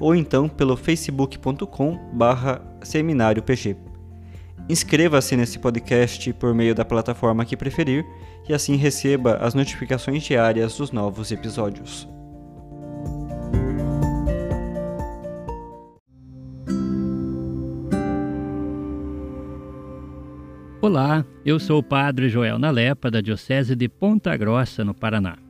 ou então pelo facebook.com barra seminário PG. Inscreva-se nesse podcast por meio da plataforma que preferir e assim receba as notificações diárias dos novos episódios. Olá, eu sou o Padre Joel Nalepa, da Diocese de Ponta Grossa, no Paraná.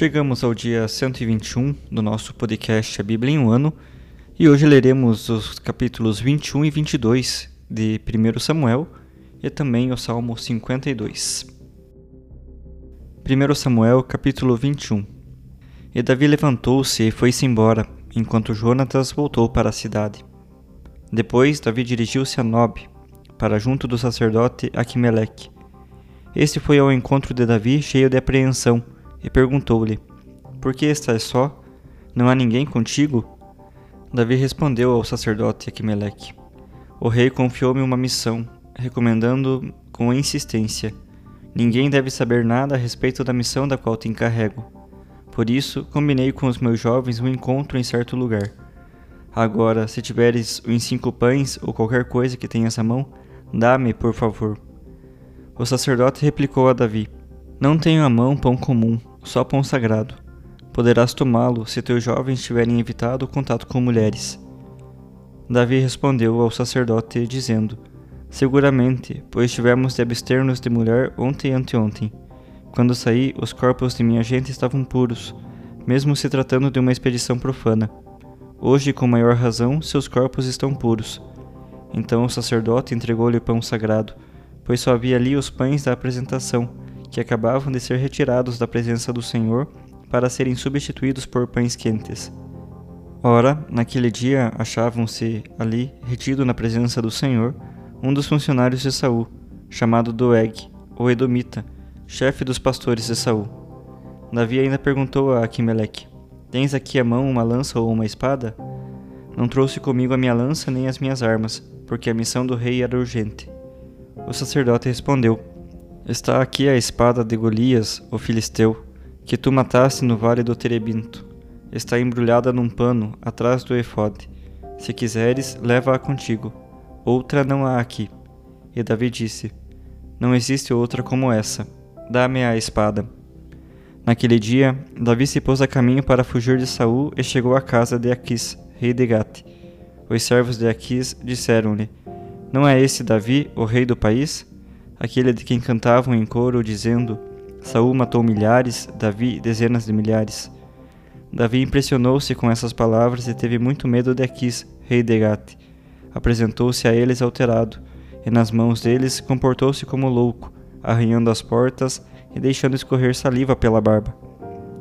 Chegamos ao dia 121 do nosso podcast A Bíblia em um Ano e hoje leremos os capítulos 21 e 22 de 1 Samuel e também o Salmo 52. 1 Samuel, capítulo 21 E Davi levantou-se e foi-se embora, enquanto Jonatas voltou para a cidade. Depois Davi dirigiu-se a Nob, para junto do sacerdote Aquimeleque. Este foi ao encontro de Davi cheio de apreensão e perguntou-lhe: Por que estás só? Não há ninguém contigo? Davi respondeu ao sacerdote Aquimeleque: O rei confiou-me uma missão, recomendando com insistência: Ninguém deve saber nada a respeito da missão da qual te encarrego. Por isso, combinei com os meus jovens um encontro em certo lugar. Agora, se tiveres uns cinco pães ou qualquer coisa que tenhas à mão, dá-me, por favor. O sacerdote replicou a Davi: Não tenho à mão pão comum, só pão sagrado. Poderás tomá-lo se teus jovens tiverem evitado o contato com mulheres. Davi respondeu ao sacerdote, dizendo: Seguramente, pois tivemos de abster-nos de mulher ontem e anteontem. Quando saí, os corpos de minha gente estavam puros, mesmo se tratando de uma expedição profana. Hoje, com maior razão, seus corpos estão puros. Então o sacerdote entregou-lhe pão sagrado, pois só havia ali os pães da apresentação, que acabavam de ser retirados da presença do Senhor para serem substituídos por pães quentes. Ora, naquele dia achavam-se ali, retido na presença do Senhor, um dos funcionários de Saul, chamado Doeg, ou Edomita, chefe dos pastores de Saul. Davi ainda perguntou a Aquimeleque: Tens aqui à mão uma lança ou uma espada? Não trouxe comigo a minha lança nem as minhas armas, porque a missão do rei era urgente. O sacerdote respondeu: Está aqui a espada de Golias, o filisteu que tu mataste no vale do Terebinto. Está embrulhada num pano atrás do efode. Se quiseres, leva-a contigo. Outra não há aqui. E Davi disse: Não existe outra como essa. Dá-me a espada. Naquele dia, Davi se pôs a caminho para fugir de Saul e chegou à casa de Aquis, rei de Gate. Os servos de Aquis disseram-lhe: Não é esse Davi, o rei do país? Aquele de quem cantavam em coro, dizendo: Saul matou milhares, Davi dezenas de milhares. Davi impressionou-se com essas palavras e teve muito medo de Aquis, rei de Gate. Apresentou-se a eles alterado, e nas mãos deles comportou-se como louco, arranhando as portas e deixando escorrer saliva pela barba.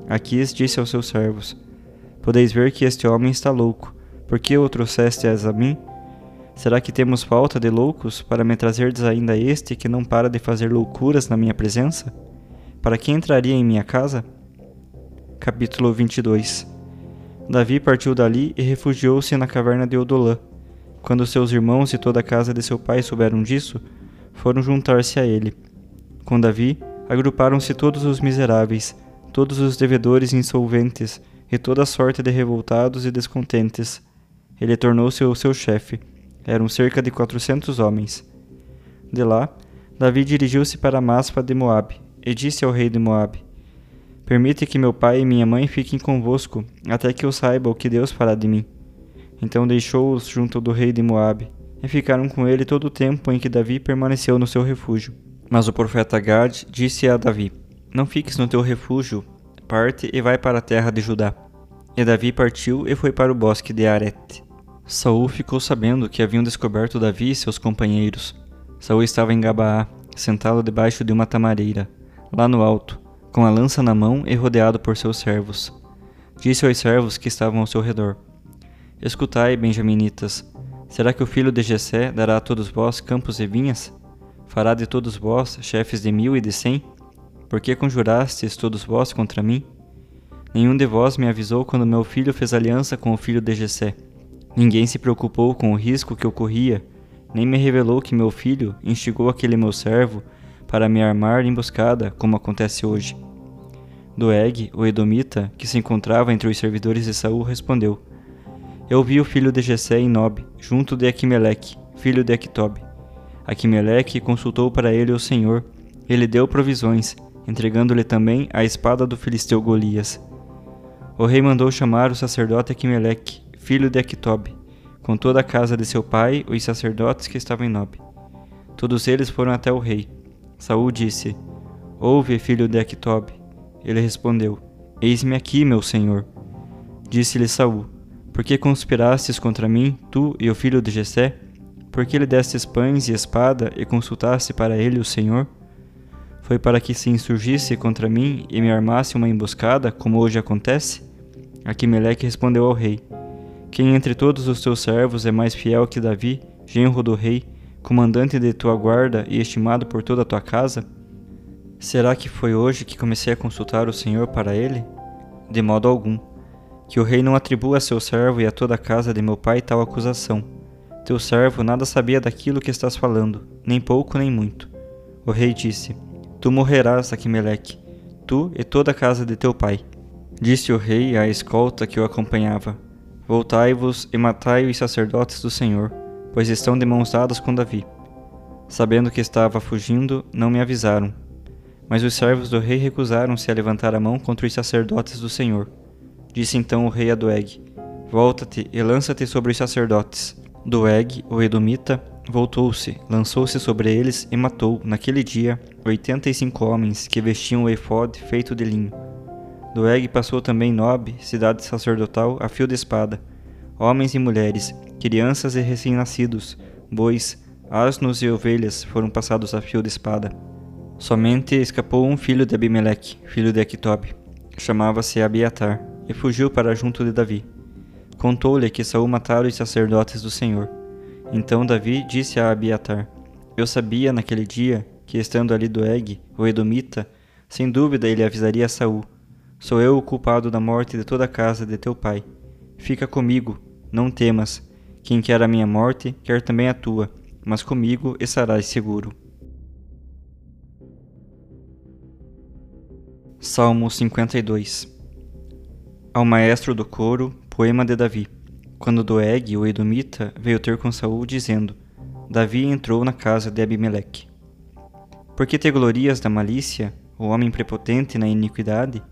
Aquis disse aos seus servos: Podeis ver que este homem está louco. Por que o trouxestes a mim? Será que temos falta de loucos para me trazerdes ainda este que não para de fazer loucuras na minha presença? Para que entraria em minha casa? Capítulo 22 Davi partiu dali e refugiou-se na caverna de Odolã. Quando seus irmãos e toda a casa de seu pai souberam disso, foram juntar-se a ele. Com Davi, agruparam-se todos os miseráveis, todos os devedores insolventes e toda sorte de revoltados e descontentes. Ele tornou-se o seu chefe. Eram cerca de quatrocentos homens. De lá, Davi dirigiu-se para Maspa de Moabe e disse ao rei de Moabe: Permite que meu pai e minha mãe fiquem convosco, até que eu saiba o que Deus fará de mim. Então deixou-os junto do rei de Moabe, e ficaram com ele todo o tempo em que Davi permaneceu no seu refúgio. Mas o profeta Gad disse a Davi: Não fiques no teu refúgio, parte e vai para a terra de Judá. E Davi partiu e foi para o bosque de Arete. Saul ficou sabendo que haviam descoberto Davi e seus companheiros. Saul estava em Gabaá, sentado debaixo de uma tamareira, lá no alto, com a lança na mão e rodeado por seus servos. Disse aos servos que estavam ao seu redor: Escutai, benjaminitas, será que o filho de Jessé dará a todos vós campos e vinhas? Fará de todos vós chefes de mil e de cem? Por que conjurastes todos vós contra mim? Nenhum de vós me avisou quando meu filho fez aliança com o filho de Jessé. Ninguém se preocupou com o risco que eu corria, nem me revelou que meu filho instigou aquele meu servo para me armar emboscada, como acontece hoje. Doeg, o Edomita, que se encontrava entre os servidores de Saul, respondeu: Eu vi o filho de Jessé em Nob, junto de Aquimeleque, filho de Aquitob. Aquimeleque consultou para ele o Senhor, ele deu provisões, entregando-lhe também a espada do filisteu Golias. O rei mandou chamar o sacerdote Aquimeleque, filho de Aquitob, com toda a casa de seu pai, os sacerdotes que estavam em Nob. Todos eles foram até o rei. Saul disse: Ouve, filho de Aquitob. Ele respondeu: Eis-me aqui, meu senhor. Disse-lhe Saul: Por que conspirastes contra mim, tu e o filho de Jessé? Por que lhe destes pães e espada e consultaste para ele o Senhor? Foi para que se insurgisse contra mim e me armasse uma emboscada, como hoje acontece? Aquimeleque respondeu ao rei: Quem entre todos os teus servos é mais fiel que Davi, genro do rei, comandante de tua guarda e estimado por toda a tua casa? Será que foi hoje que comecei a consultar o Senhor para ele? De modo algum. Que o rei não atribua a seu servo e a toda a casa de meu pai tal acusação. Teu servo nada sabia daquilo que estás falando, nem pouco nem muito. O rei disse: Tu morrerás, Aquimeleque, tu e toda a casa de teu pai. Disse o rei à escolta que o acompanhava: Voltai-vos e matai os sacerdotes do Senhor, pois estão de mãos dadas com Davi. Sabendo que estava fugindo, não me avisaram, mas os servos do rei recusaram-se a levantar a mão contra os sacerdotes do Senhor. Disse então o rei a Doeg: Volta-te e lança-te sobre os sacerdotes. Doeg, o Edomita, voltou-se, lançou-se sobre eles e matou, naquele dia, oitenta e cinco homens que vestiam o efode feito de linho. Doeg passou também Nob, cidade sacerdotal, a fio de espada. Homens e mulheres, crianças e recém-nascidos, bois, asnos e ovelhas foram passados a fio de espada. Somente escapou um filho de Abimeleque, filho de Aquitob. Chamava-se Abiatar, e fugiu para junto de Davi. Contou-lhe que Saul matara os sacerdotes do Senhor. Então Davi disse a Abiatar: Eu sabia naquele dia que, estando ali Doeg, o Edomita, sem dúvida ele avisaria Saul: Sou eu o culpado da morte de toda a casa de teu pai. Fica comigo, não temas. Quem quer a minha morte, quer também a tua, mas comigo estarás seguro. Salmo 52 Ao maestro do coro, poema de Davi. Quando Doeg, o Edomita, veio ter com Saul, dizendo: Davi entrou na casa de Abimeleque. Por que te glorias da malícia, o homem prepotente na iniquidade?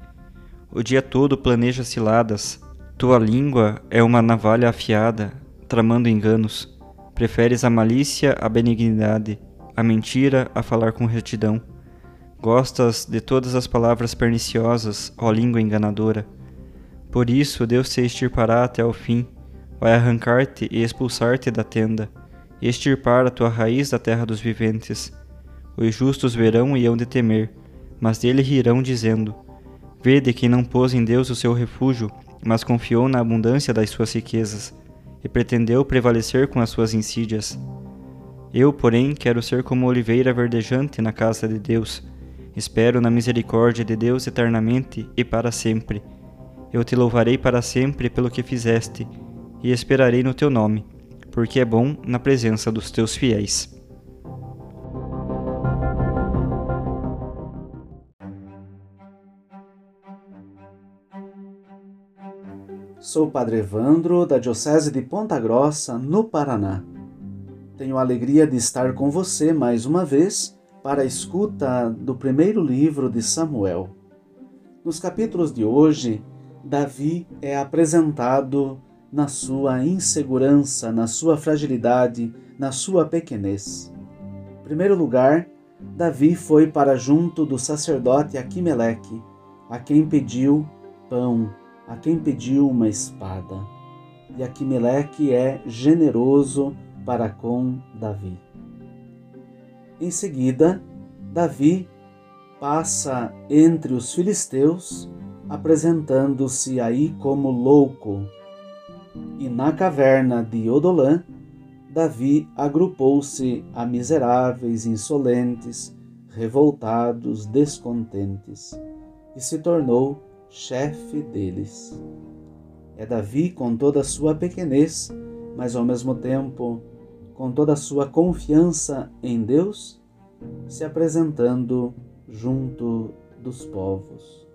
O dia todo planeja ciladas, tua língua é uma navalha afiada, tramando enganos. Preferes a malícia à benignidade, a mentira a falar com retidão. Gostas de todas as palavras perniciosas, ó língua enganadora. Por isso Deus te extirpará até o fim, vai arrancar-te e expulsar-te da tenda, e extirpar a tua raiz da terra dos viventes. Os justos verão e hão de temer, mas dele rirão, dizendo: Vede quem não pôs em Deus o seu refúgio, mas confiou na abundância das suas riquezas, e pretendeu prevalecer com as suas insídias. Eu, porém, quero ser como oliveira verdejante na casa de Deus. Espero na misericórdia de Deus eternamente e para sempre. Eu te louvarei para sempre pelo que fizeste, e esperarei no teu nome, porque é bom na presença dos teus fiéis. Sou Padre Evandro, da Diocese de Ponta Grossa, no Paraná. Tenho a alegria de estar com você mais uma vez para a escuta do primeiro livro de Samuel. Nos capítulos de hoje, Davi é apresentado na sua insegurança, na sua fragilidade, na sua pequenez. Em primeiro lugar, Davi foi para junto do sacerdote Aquimeleque, a quem pediu pão a quem pediu uma espada. E Aquimeleque é generoso para com Davi. Em seguida, Davi passa entre os filisteus, apresentando-se aí como louco. E na caverna de Odolã, Davi agrupou-se a miseráveis, insolentes, revoltados, descontentes, e se tornou chefe deles. É Davi com toda a sua pequenez, mas ao mesmo tempo com toda a sua confiança em Deus, se apresentando junto dos povos,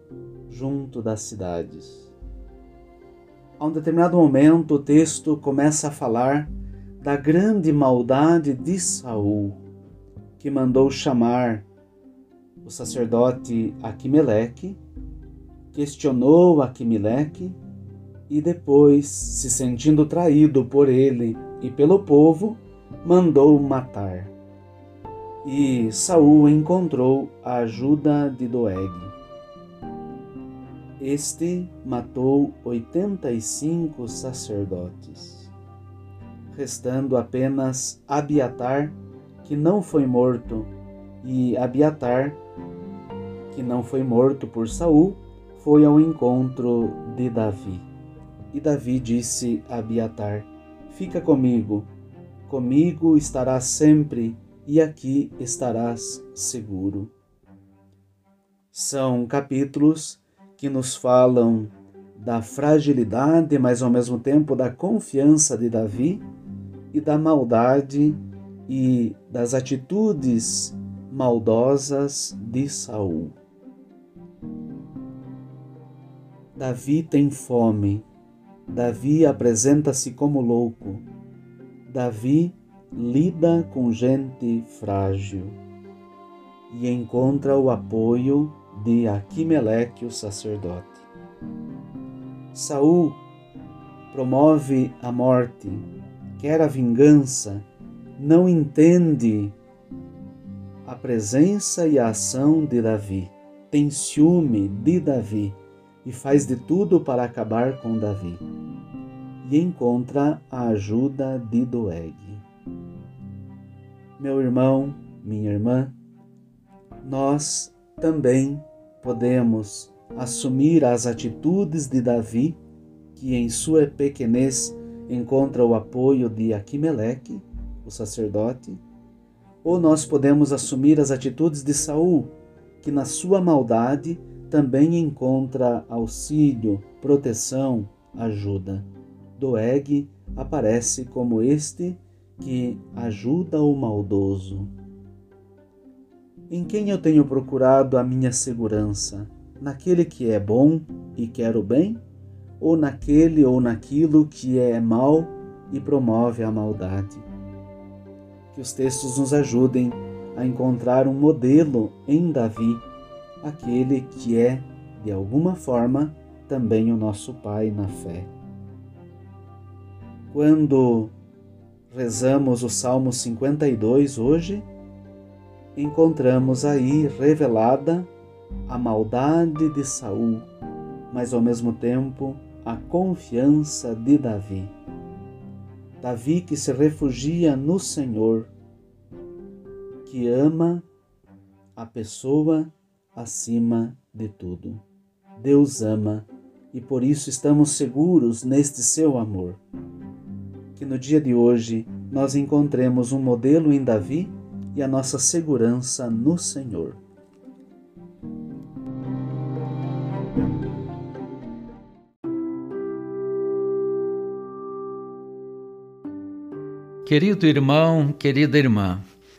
junto das cidades. A um determinado momento, o texto começa a falar da grande maldade de Saul, que mandou chamar o sacerdote Aquimeleque questionou Aquimeleque e depois, se sentindo traído por ele e pelo povo, mandou matar. E Saul encontrou a ajuda de Doeg. Este matou oitenta e cinco sacerdotes, restando apenas Abiatar, que não foi morto, e Abiatar, que não foi morto por Saul, foi ao encontro de Davi. E Davi disse a Abiatar: Fica comigo, comigo estarás sempre e aqui estarás seguro. São capítulos que nos falam da fragilidade, mas ao mesmo tempo da confiança de Davi e da maldade e das atitudes maldosas de Saul. Davi tem fome. Davi apresenta-se como louco. Davi lida com gente frágil e encontra o apoio de Aquimeleque, o sacerdote. Saul promove a morte, quer a vingança, não entende a presença e a ação de Davi, tem ciúme de Davi e faz de tudo para acabar com Davi. E encontra a ajuda de Doeg. Meu irmão, minha irmã, nós também podemos assumir as atitudes de Davi, que em sua pequenez encontra o apoio de Aquimeleque, o sacerdote, ou nós podemos assumir as atitudes de Saul, que na sua maldade também encontra auxílio, proteção, ajuda. Doeg aparece como este que ajuda o maldoso. Em quem eu tenho procurado a minha segurança? Naquele que é bom e quer o bem? Ou naquele ou naquilo que é mal e promove a maldade? Que os textos nos ajudem a encontrar um modelo em Davi aquele que é, de alguma forma, também o nosso Pai na fé. Quando rezamos o Salmo 52 hoje, encontramos aí revelada a maldade de Saul, mas ao mesmo tempo a confiança de Davi. Davi que se refugia no Senhor, que ama a pessoa acima de tudo. Deus ama e por isso estamos seguros neste seu amor. Que no dia de hoje nós encontremos um modelo em Davi e a nossa segurança no Senhor. Querido irmão, querida irmã,